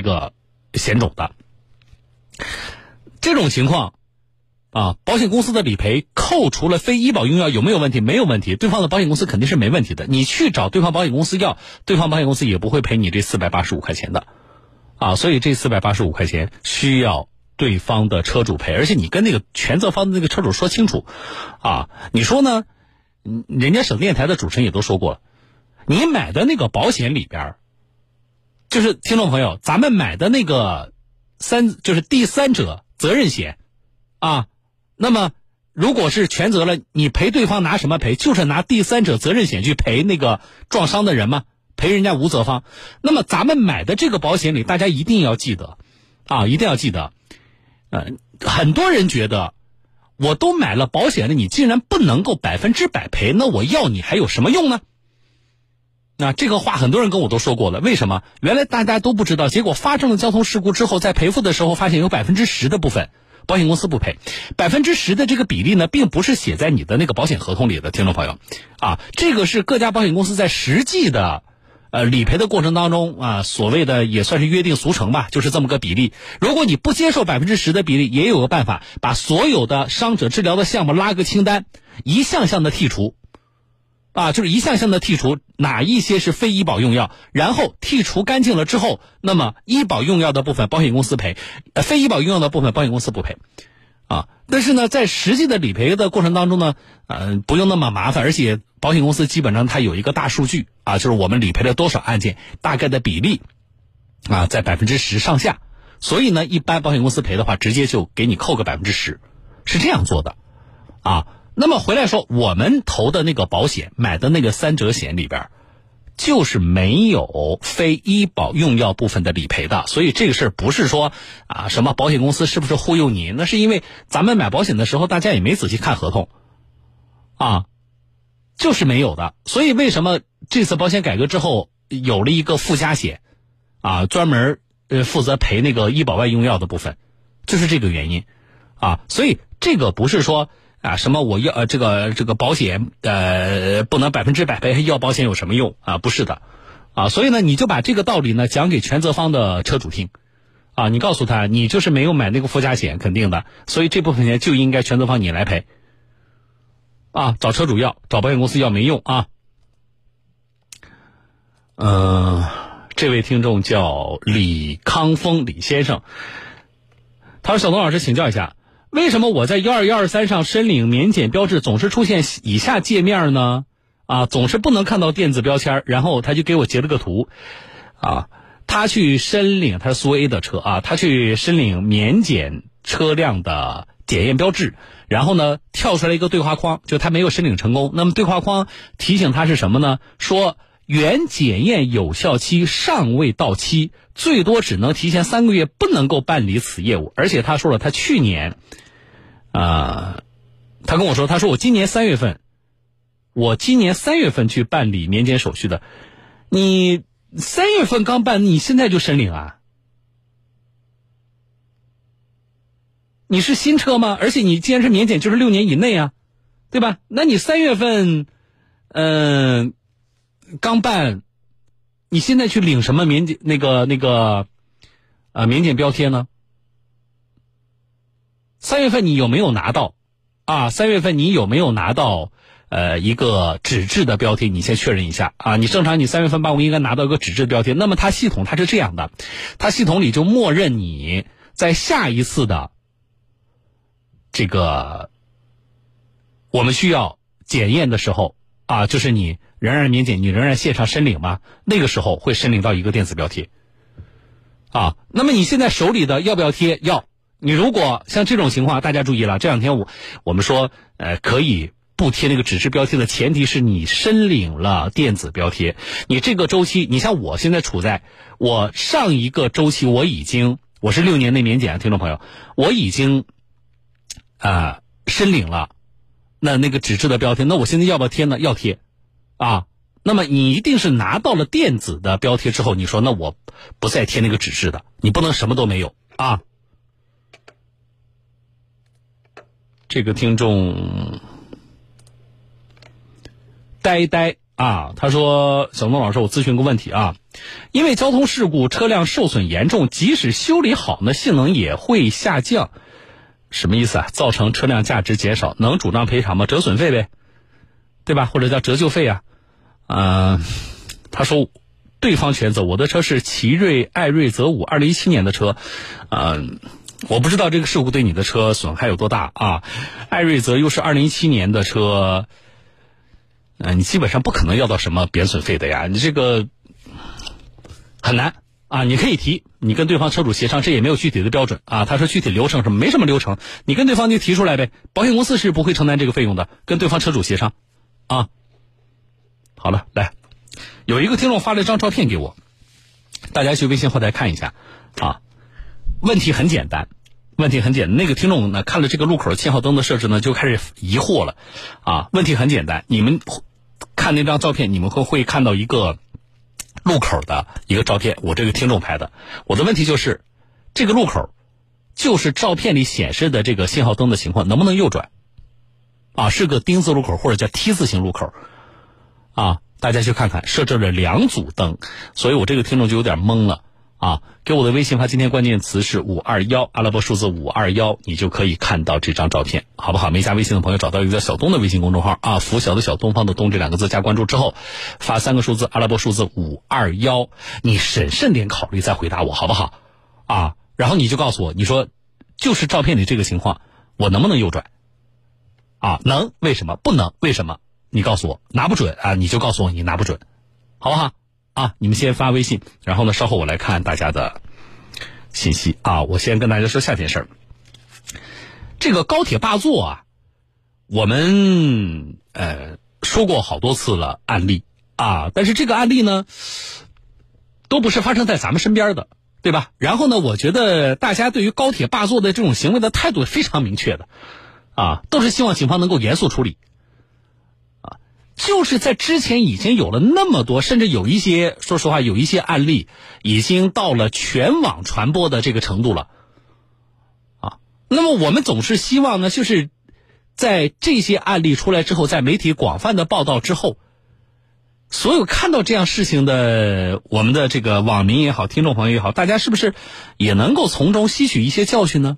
一个险种的。这种情况，啊，保险公司的理赔扣除了非医保用药有没有问题？没有问题，对方的保险公司肯定是没问题的。你去找对方保险公司要，对方保险公司也不会赔你这四百八十五块钱的，啊，所以这四百八十五块钱需要对方的车主赔，而且你跟那个全责方的那个车主说清楚，啊，你说呢？人家省电台的主持人也都说过了，你买的那个保险里边就是听众朋友，咱们买的那个三就是第三者。责任险，啊，那么如果是全责了，你赔对方拿什么赔？就是拿第三者责任险去赔那个撞伤的人吗？赔人家无责方。那么咱们买的这个保险里，大家一定要记得，啊，一定要记得，呃，很多人觉得，我都买了保险了，你竟然不能够百分之百赔，那我要你还有什么用呢？那这个话很多人跟我都说过了，为什么？原来大家都不知道，结果发生了交通事故之后，在赔付的时候发现有百分之十的部分保险公司不赔，百分之十的这个比例呢，并不是写在你的那个保险合同里的，听众朋友，啊，这个是各家保险公司在实际的，呃，理赔的过程当中啊，所谓的也算是约定俗成吧，就是这么个比例。如果你不接受百分之十的比例，也有个办法，把所有的伤者治疗的项目拉个清单，一项项的剔除。啊，就是一项项的剔除哪一些是非医保用药，然后剔除干净了之后，那么医保用药的部分保险公司赔，非医保用药的部分保险公司不赔，啊，但是呢，在实际的理赔的过程当中呢，嗯，不用那么麻烦，而且保险公司基本上它有一个大数据啊，就是我们理赔了多少案件，大概的比例，啊，在百分之十上下，所以呢，一般保险公司赔的话，直接就给你扣个百分之十，是这样做的，啊。那么回来说，我们投的那个保险，买的那个三者险里边，就是没有非医保用药部分的理赔的。所以这个事儿不是说啊什么保险公司是不是忽悠你？那是因为咱们买保险的时候，大家也没仔细看合同，啊，就是没有的。所以为什么这次保险改革之后有了一个附加险，啊，专门呃负责赔那个医保外用药的部分，就是这个原因，啊，所以这个不是说。啊，什么我要呃这个这个保险呃不能百分之百赔，要保险有什么用啊？不是的，啊，所以呢，你就把这个道理呢讲给全责方的车主听，啊，你告诉他，你就是没有买那个附加险，肯定的，所以这部分钱就应该全责方你来赔，啊，找车主要，找保险公司要没用啊。嗯，这位听众叫李康峰李先生，他说：“小东老师，请教一下。”为什么我在幺二幺二三上申领免检标志总是出现以下界面呢？啊，总是不能看到电子标签然后他就给我截了个图，啊，他去申领他是苏 A 的车啊，他去申领免检车辆的检验标志，然后呢跳出来一个对话框，就他没有申领成功。那么对话框提醒他是什么呢？说。原检验有效期尚未到期，最多只能提前三个月，不能够办理此业务。而且他说了，他去年，啊，他跟我说，他说我今年三月份，我今年三月份去办理年检手续的，你三月份刚办，你现在就申领啊？你是新车吗？而且你既然是年检，就是六年以内啊，对吧？那你三月份，嗯。刚办，你现在去领什么免检那个那个，呃，免检标贴呢？三月份你有没有拿到？啊，三月份你有没有拿到？呃，一个纸质的标贴，你先确认一下啊。你正常你三月份办，我应该拿到一个纸质标贴。那么它系统它是这样的，它系统里就默认你在下一次的这个我们需要检验的时候啊，就是你。仍然免检，你仍然线上申领吗？那个时候会申领到一个电子标贴，啊，那么你现在手里的要不要贴？要。你如果像这种情况，大家注意了，这两天我我们说，呃，可以不贴那个纸质标贴的前提是你申领了电子标贴。你这个周期，你像我现在处在我上一个周期，我已经我是六年内免检，听众朋友，我已经啊申领了那那个纸质的标贴，那我现在要不要贴呢？要贴。啊，那么你一定是拿到了电子的标贴之后，你说那我不再贴那个纸质的，你不能什么都没有啊。这个听众呆呆啊，他说：“小东老师，我咨询个问题啊，因为交通事故车辆受损严重，即使修理好呢，性能也会下降。什么意思啊？造成车辆价值减少，能主张赔偿吗？折损费呗，对吧？或者叫折旧费啊？嗯，他说，对方全责。我的车是奇瑞艾瑞泽五，二零一七年的车，嗯，我不知道这个事故对你的车损害有多大啊？艾瑞泽又是二零一七年的车，嗯，你基本上不可能要到什么贬损费的呀，你这个很难。啊，你可以提，你跟对方车主协商，这也没有具体的标准啊。他说具体流程什么，没什么流程，你跟对方就提出来呗。保险公司是不会承担这个费用的，跟对方车主协商，啊。好了，来，有一个听众发了一张照片给我，大家去微信后台看一下啊。问题很简单，问题很简单。那个听众呢，看了这个路口信号灯的设置呢，就开始疑惑了啊。问题很简单，你们看那张照片，你们会会看到一个。路口的一个照片，我这个听众拍的。我的问题就是，这个路口就是照片里显示的这个信号灯的情况，能不能右转？啊，是个丁字路口或者叫 T 字形路口，啊，大家去看看，设置了两组灯，所以我这个听众就有点懵了。啊，给我的微信发今天关键词是五二幺阿拉伯数字五二幺，你就可以看到这张照片，好不好？没加微信的朋友找到一个叫小东的微信公众号啊，拂晓的小东方的东这两个字加关注之后，发三个数字阿拉伯数字五二幺，你审慎点考虑再回答我好不好？啊，然后你就告诉我，你说就是照片里这个情况，我能不能右转？啊，能？为什么不能？为什么？你告诉我拿不准啊，你就告诉我你拿不准，好不好？啊，你们先发微信，然后呢，稍后我来看大家的信息啊。我先跟大家说下件事儿，这个高铁霸座啊，我们呃说过好多次了案例啊，但是这个案例呢，都不是发生在咱们身边的，对吧？然后呢，我觉得大家对于高铁霸座的这种行为的态度非常明确的，啊，都是希望警方能够严肃处理。就是在之前已经有了那么多，甚至有一些，说实话，有一些案例已经到了全网传播的这个程度了，啊，那么我们总是希望呢，就是在这些案例出来之后，在媒体广泛的报道之后，所有看到这样事情的我们的这个网民也好，听众朋友也好，大家是不是也能够从中吸取一些教训呢？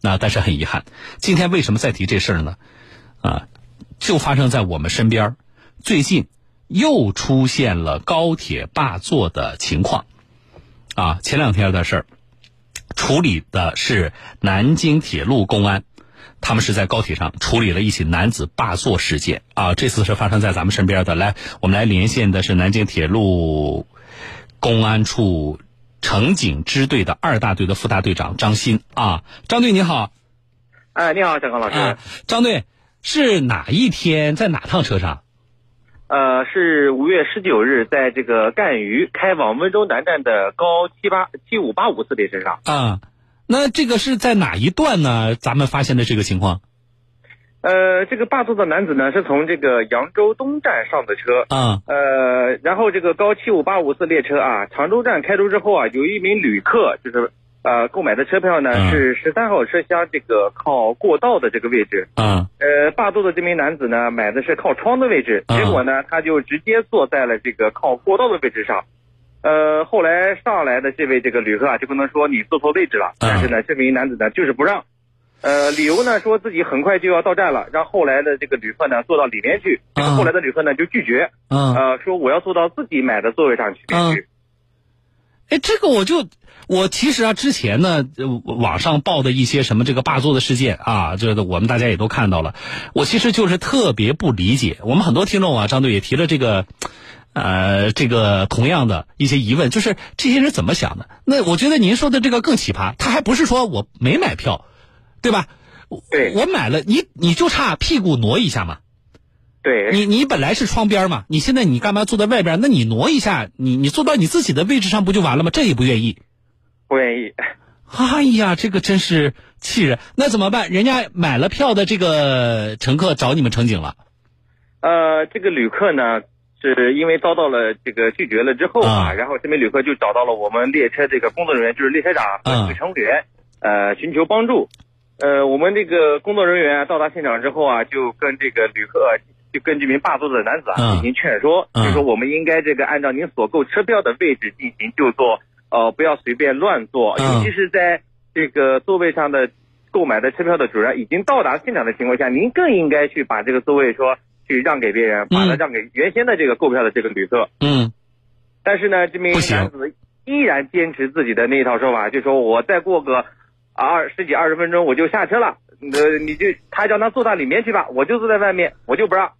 那但是很遗憾，今天为什么再提这事儿呢？啊？就发生在我们身边最近又出现了高铁霸座的情况，啊，前两天的事儿，处理的是南京铁路公安，他们是在高铁上处理了一起男子霸座事件，啊，这次是发生在咱们身边的。来，我们来连线的是南京铁路公安处乘警支队的二大队的副大队长张鑫，啊，张队你好，哎，你好，小刚老师，张队。是哪一天在哪趟车上？呃，是五月十九日，在这个赣榆开往温州南站的高七八七五八五次列车上。啊，那这个是在哪一段呢？咱们发现的这个情况？呃，这个霸座的男子呢，是从这个扬州东站上的车。啊。呃，然后这个高七五八五次列车啊，常州站开出之后啊，有一名旅客就是。呃，购买的车票呢是十三号车厢这个靠过道的这个位置。啊。呃，霸座的这名男子呢买的是靠窗的位置，结果呢他就直接坐在了这个靠过道的位置上。呃，后来上来的这位这个旅客啊就跟他说你坐错位置了，但是呢这名男子呢就是不让。呃，理由呢说自己很快就要到站了，让后来的这个旅客呢坐到里面去。这个后来的旅客呢就拒绝。呃，说我要坐到自己买的座位上去。去。哎，这个我就。我其实啊，之前呢，网上报的一些什么这个霸座的事件啊，这我们大家也都看到了。我其实就是特别不理解，我们很多听众啊，张队也提了这个，呃，这个同样的一些疑问，就是这些人怎么想的？那我觉得您说的这个更奇葩，他还不是说我没买票，对吧？对，我买了，你你就差屁股挪一下嘛。对，你你本来是窗边嘛，你现在你干嘛坐在外边？那你挪一下，你你坐到你自己的位置上不就完了吗？这也不愿意。不愿意，哎呀，这个真是气人！那怎么办？人家买了票的这个乘客找你们乘警了。呃，这个旅客呢，是因为遭到了这个拒绝了之后啊，然后这名旅客就找到了我们列车这个工作人员，就是列车长和乘务员，呃，寻求帮助。呃，我们这个工作人员到达现场之后啊，就跟这个旅客就跟这名霸座的男子啊进行劝说，就说我们应该这个按照您所购车票的位置进行就坐，呃，不要随便乱坐，尤其是在这个座位上的购买的车票的主人已经到达现场的情况下，您更应该去把这个座位说去让给别人，把它让给原先的这个购票的这个旅客。嗯。但是呢，这名男子依然坚持自己的那一套说法，就说我再过个二十几二十分钟我就下车了。呃，你就他叫他坐到里面去吧，我就坐在外面，我就不让。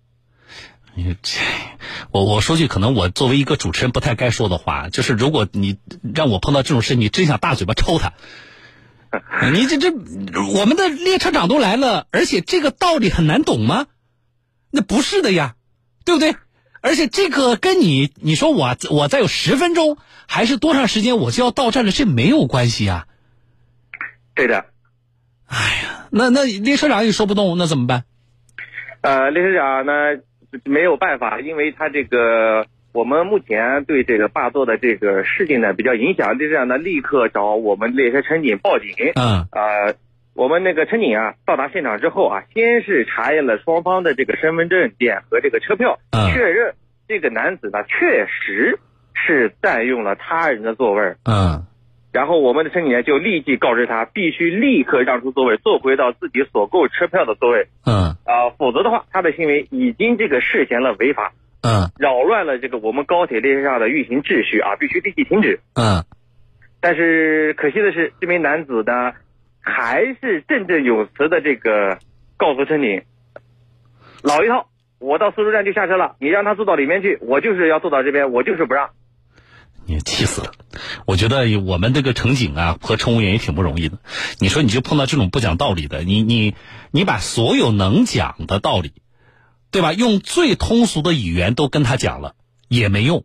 你这，我我说句可能我作为一个主持人不太该说的话，就是如果你让我碰到这种事，你真想大嘴巴抽他。你这这，我们的列车长都来了，而且这个道理很难懂吗？那不是的呀，对不对？而且这个跟你你说我我再有十分钟还是多长时间我就要到站了，这没有关系啊。对的。哎呀，那那列车长也说不动，那怎么办？呃，列车长呢没有办法，因为他这个我们目前对这个霸座的这个事情呢比较影响，就这样呢立刻找我们列车乘警报警。嗯。呃，我们那个乘警啊到达现场之后啊，先是查验了双方的这个身份证件和这个车票，确认这个男子呢确实是占用了他人的座位。嗯。然后我们的乘警就立即告知他，必须立刻让出座位，坐回到自己所购车票的座位。嗯。啊，否则的话，他的行为已经这个涉嫌了违法。嗯。扰乱了这个我们高铁列车上的运行秩序啊，必须立即停止。嗯。但是可惜的是，这名男子呢，还是振振有词的这个告诉乘警，老一套，我到苏州站就下车了，你让他坐到里面去，我就是要坐到这边，我就是不让。你气死了！我觉得我们这个乘警啊和乘务员也挺不容易的。你说你就碰到这种不讲道理的，你你你把所有能讲的道理，对吧？用最通俗的语言都跟他讲了也没用。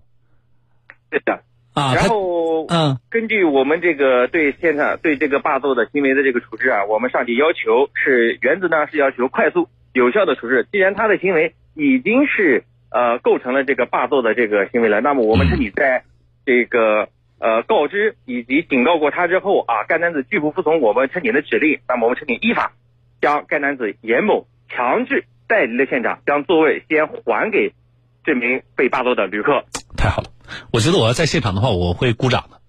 对的啊，然后嗯，根据我们这个对现场对这个霸座的行为的这个处置啊，我们上级要求是原则呢是要求快速有效的处置。既然他的行为已经是呃构成了这个霸座的这个行为了，那么我们是你在。这个呃告知以及警告过他之后啊，该男子拒不服从我们乘警的指令，那么我们乘警依法将该男子严某强制带离了现场，将座位先还给这名被霸座的旅客。太好了，我觉得我要在现场的话，我会鼓掌的。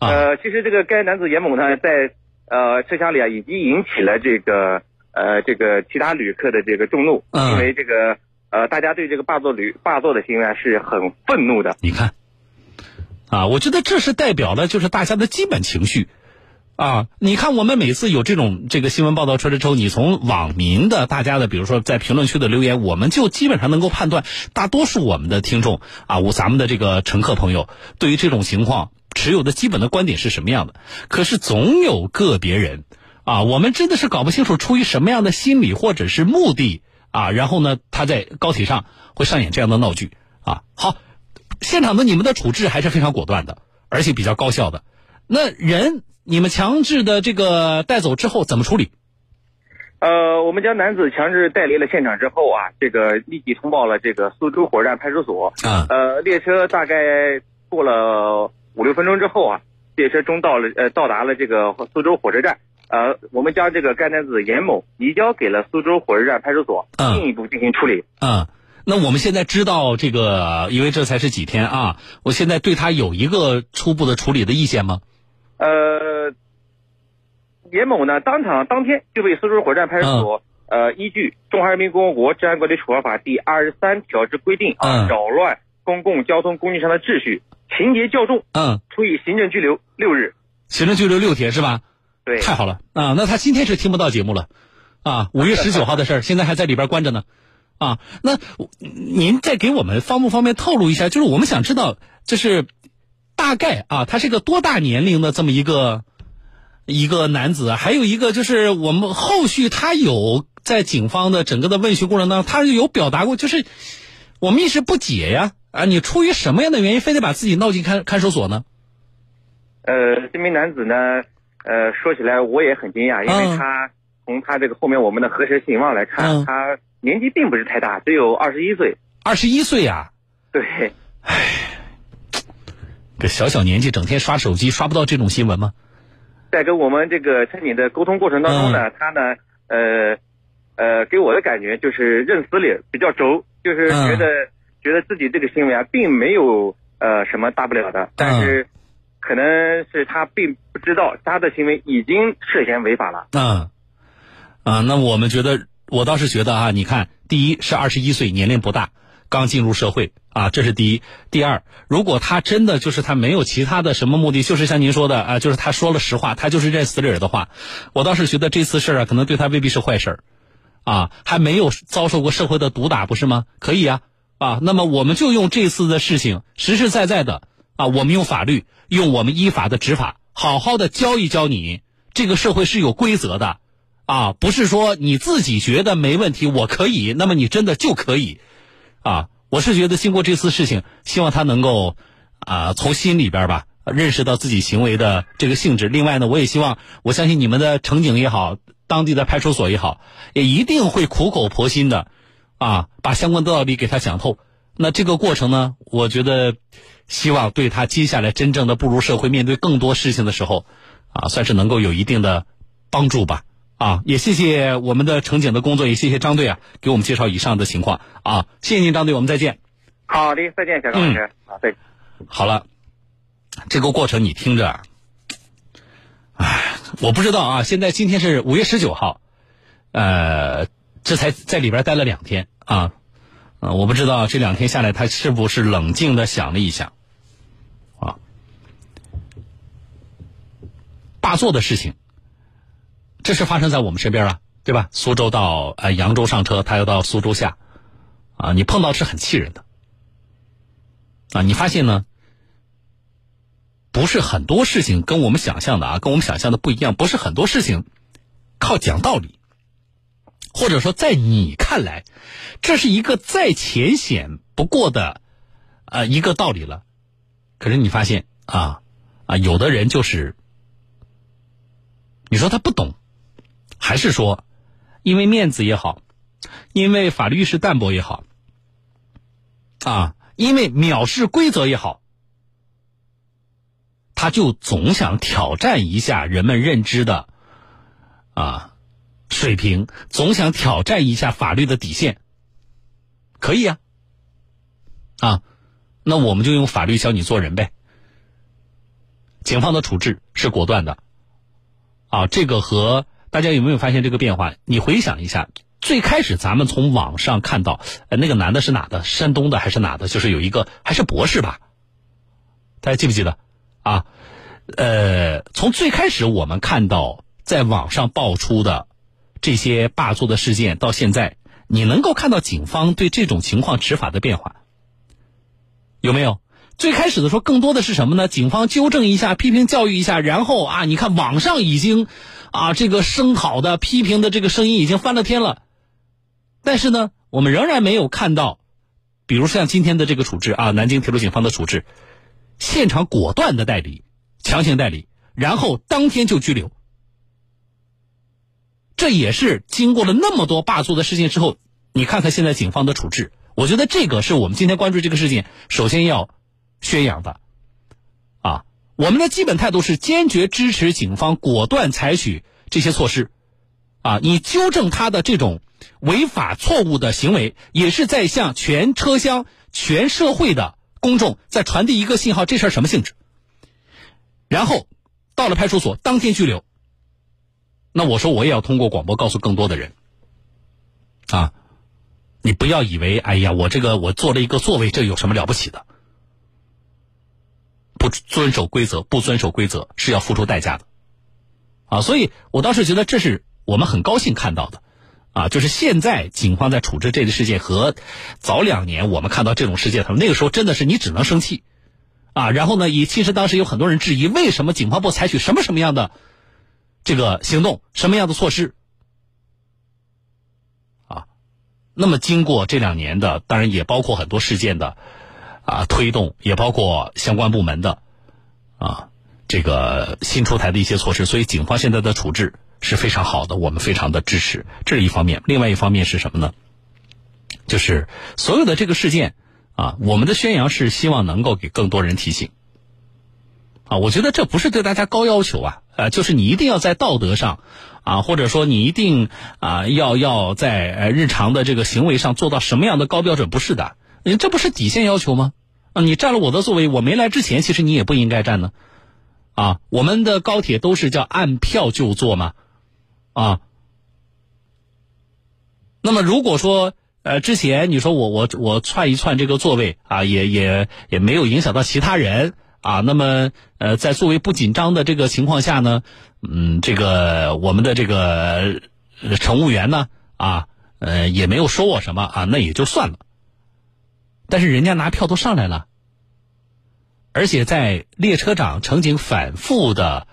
呃，其实这个该男子严某呢，在呃车厢里啊，已经引起了这个呃这个其他旅客的这个众怒，因为这个呃大家对这个霸座旅霸座的行为是很愤怒的。你看。啊，我觉得这是代表了就是大家的基本情绪，啊，你看我们每次有这种这个新闻报道出来之后，你从网民的大家的，比如说在评论区的留言，我们就基本上能够判断，大多数我们的听众啊，我咱们的这个乘客朋友对于这种情况持有的基本的观点是什么样的。可是总有个别人啊，我们真的是搞不清楚出于什么样的心理或者是目的啊，然后呢，他在高铁上会上演这样的闹剧啊。好。现场的你们的处置还是非常果断的，而且比较高效的。那人你们强制的这个带走之后怎么处理？呃，我们将男子强制带离了现场之后啊，这个立即通报了这个苏州火车站派出所。啊。呃，列车大概过了五六分钟之后啊，列车终到了呃到达了这个苏州火车站。呃，我们将这个该男子严某移交给了苏州火车站派出所，进一步进行处理。嗯。那我们现在知道这个，因为这才是几天啊，我现在对他有一个初步的处理的意见吗？呃，严某呢，当场当天就被苏州火车站派出所呃依据《中华人民共和国治安管理处罚法》第二十三条之规定啊，扰乱公共交通工具上的秩序，情节较重，嗯，处以行政拘留六日。行政拘留六天是吧？对，太好了啊！那他今天是听不到节目了啊？五月十九号的事儿，现在还在里边关着呢。啊，那您再给我们方不方便透露一下？就是我们想知道，就是大概啊，他是个多大年龄的这么一个一个男子？还有一个就是我们后续他有在警方的整个的问询过程当中，他有表达过，就是我们一时不解呀啊，你出于什么样的原因，非得把自己闹进看看守所呢？呃，这名男子呢，呃，说起来我也很惊讶，因为他从他这个后面我们的核实信望来看，他。年纪并不是太大，只有二十一岁。二十一岁呀？对。唉，这小小年纪整天刷手机，刷不到这种新闻吗？在跟我们这个乘警的沟通过程当中呢，他呢，呃，呃，给我的感觉就是认死理，比较轴，就是觉得觉得自己这个行为啊，并没有呃什么大不了的，但是可能是他并不知道他的行为已经涉嫌违法了。嗯，啊，那我们觉得，我倒是觉得啊，你看，第一是二十一岁，年龄不大，刚进入社会啊，这是第一。第二，如果他真的就是他没有其他的什么目的，就是像您说的啊，就是他说了实话，他就是认死理儿的话，我倒是觉得这次事儿啊，可能对他未必是坏事儿。啊，还没有遭受过社会的毒打，不是吗？可以呀，啊，那么我们就用这次的事情，实实在在的啊，我们用法律，用我们依法的执法，好好的教一教你，这个社会是有规则的，啊，不是说你自己觉得没问题，我可以，那么你真的就可以，啊，我是觉得经过这次事情，希望他能够啊，从心里边吧，认识到自己行为的这个性质。另外呢，我也希望，我相信你们的乘警也好。当地的派出所也好，也一定会苦口婆心的，啊，把相关的道理给他讲透。那这个过程呢，我觉得，希望对他接下来真正的步入社会，面对更多事情的时候，啊，算是能够有一定的帮助吧。啊，也谢谢我们的乘警的工作，也谢谢张队啊，给我们介绍以上的情况。啊，谢谢您，张队，我们再见。好的，再见，小张老师。好，再见。好了，这个过程你听着。唉，我不知道啊。现在今天是五月十九号，呃，这才在里边待了两天啊，呃，我不知道这两天下来他是不是冷静的想了一想，啊，霸座的事情，这是发生在我们身边啊，对吧？苏州到呃扬州上车，他要到苏州下，啊，你碰到是很气人的，啊，你发现呢？不是很多事情跟我们想象的啊，跟我们想象的不一样。不是很多事情靠讲道理，或者说在你看来，这是一个再浅显不过的啊一个道理了。可是你发现啊啊，有的人就是，你说他不懂，还是说因为面子也好，因为法律意识淡薄也好，啊，因为藐视规则也好。他就总想挑战一下人们认知的啊水平，总想挑战一下法律的底线，可以呀，啊，那我们就用法律教你做人呗。警方的处置是果断的，啊，这个和大家有没有发现这个变化？你回想一下，最开始咱们从网上看到，呃，那个男的是哪的？山东的还是哪的？就是有一个还是博士吧？大家记不记得？啊，呃，从最开始我们看到在网上爆出的这些霸座的事件，到现在，你能够看到警方对这种情况执法的变化，有没有？最开始的时候，更多的是什么呢？警方纠正一下，批评教育一下，然后啊，你看网上已经啊，这个声讨的、批评的这个声音已经翻了天了，但是呢，我们仍然没有看到，比如像今天的这个处置啊，南京铁路警方的处置。现场果断的代理，强行代理，然后当天就拘留。这也是经过了那么多霸座的事件之后，你看看现在警方的处置，我觉得这个是我们今天关注这个事件首先要宣扬的。啊，我们的基本态度是坚决支持警方果断采取这些措施。啊，你纠正他的这种违法错误的行为，也是在向全车厢、全社会的。公众在传递一个信号，这事儿什么性质？然后到了派出所，当天拘留。那我说，我也要通过广播告诉更多的人，啊，你不要以为，哎呀，我这个我做了一个座位，这有什么了不起的？不遵守规则，不遵守规则是要付出代价的，啊，所以我倒是觉得这是我们很高兴看到的。啊，就是现在警方在处置这个事件和早两年我们看到这种事件，他们那个时候真的是你只能生气，啊，然后呢，也其实当时有很多人质疑，为什么警方不采取什么什么样的这个行动，什么样的措施？啊，那么经过这两年的，当然也包括很多事件的啊推动，也包括相关部门的啊这个新出台的一些措施，所以警方现在的处置。是非常好的，我们非常的支持，这是一方面。另外一方面是什么呢？就是所有的这个事件啊，我们的宣扬是希望能够给更多人提醒啊，我觉得这不是对大家高要求啊，呃，就是你一定要在道德上，啊，或者说你一定啊要要在日常的这个行为上做到什么样的高标准？不是的，你这不是底线要求吗？啊，你占了我的座位，我没来之前，其实你也不应该占呢。啊，我们的高铁都是叫按票就坐嘛，啊。那么如果说呃之前你说我我我窜一窜这个座位啊，也也也没有影响到其他人啊，那么呃在座位不紧张的这个情况下呢，嗯，这个我们的这个乘务员呢啊呃也没有说我什么啊，那也就算了。但是人家拿票都上来了。而且在列车长、乘警反复的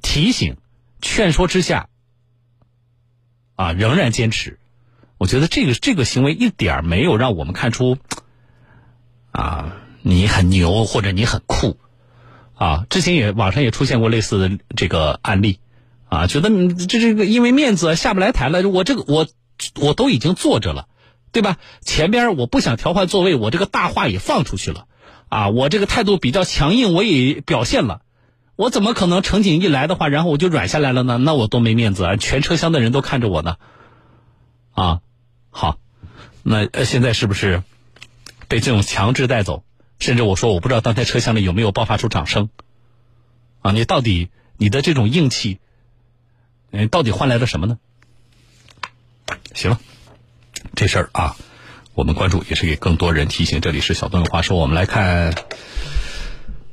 提醒、劝说之下，啊，仍然坚持。我觉得这个这个行为一点没有让我们看出，啊，你很牛或者你很酷，啊，之前也网上也出现过类似的这个案例，啊，觉得这这个因为面子下不来台了，我这个我我都已经坐着了，对吧？前边我不想调换座位，我这个大话也放出去了。啊，我这个态度比较强硬，我也表现了，我怎么可能乘警一来的话，然后我就软下来了呢？那我多没面子啊！全车厢的人都看着我呢。啊，好，那现在是不是被这种强制带走？甚至我说我不知道当天车厢里有没有爆发出掌声。啊，你到底你的这种硬气，嗯，到底换来了什么呢？行了，这事儿啊。我们关注也是给更多人提醒。这里是小段的话说，我们来看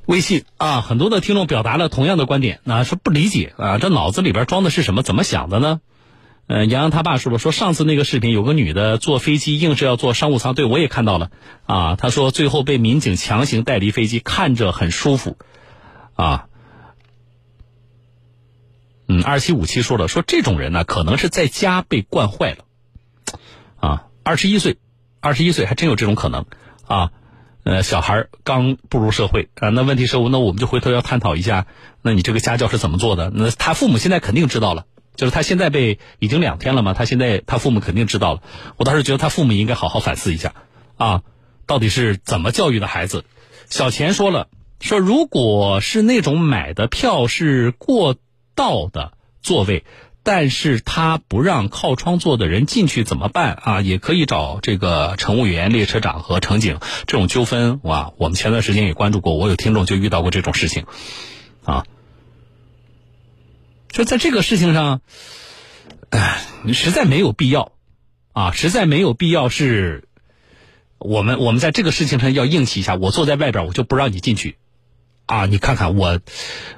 微信啊，很多的听众表达了同样的观点，那说不理解啊，这脑子里边装的是什么？怎么想的呢？呃，杨洋他爸说了，说上次那个视频有个女的坐飞机硬是要坐商务舱，对我也看到了啊。他说最后被民警强行带离飞机，看着很舒服啊。嗯，二七五七说了，说这种人呢，可能是在家被惯坏了，二十一岁。二十一岁还真有这种可能，啊，呃，小孩刚步入社会啊，那问题是我，那我们就回头要探讨一下，那你这个家教是怎么做的？那他父母现在肯定知道了，就是他现在被已经两天了嘛，他现在他父母肯定知道了。我倒是觉得他父母应该好好反思一下，啊，到底是怎么教育的孩子？小钱说了，说如果是那种买的票是过道的座位。但是他不让靠窗坐的人进去怎么办啊？也可以找这个乘务员、列车长和乘警这种纠纷哇。我们前段时间也关注过，我有听众就遇到过这种事情，啊，就在这个事情上，哎，实在没有必要啊，实在没有必要是，我们我们在这个事情上要硬气一下。我坐在外边，我就不让你进去，啊，你看看我，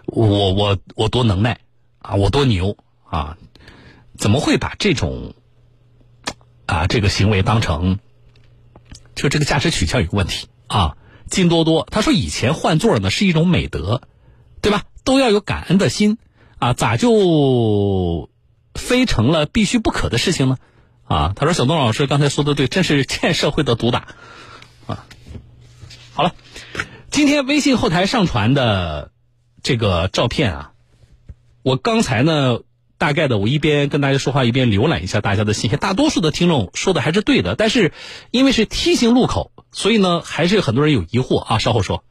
我我我多能耐啊，我多牛。啊，怎么会把这种啊这个行为当成就这个价值取向有个问题啊？金多多他说以前换座呢是一种美德，对吧？都要有感恩的心啊，咋就非成了必须不可的事情呢？啊，他说小东老师刚才说的对，真是欠社会的毒打啊！好了，今天微信后台上传的这个照片啊，我刚才呢。大概的，我一边跟大家说话，一边浏览一下大家的信息。大多数的听众说的还是对的，但是因为是梯形路口，所以呢，还是有很多人有疑惑啊。稍后说。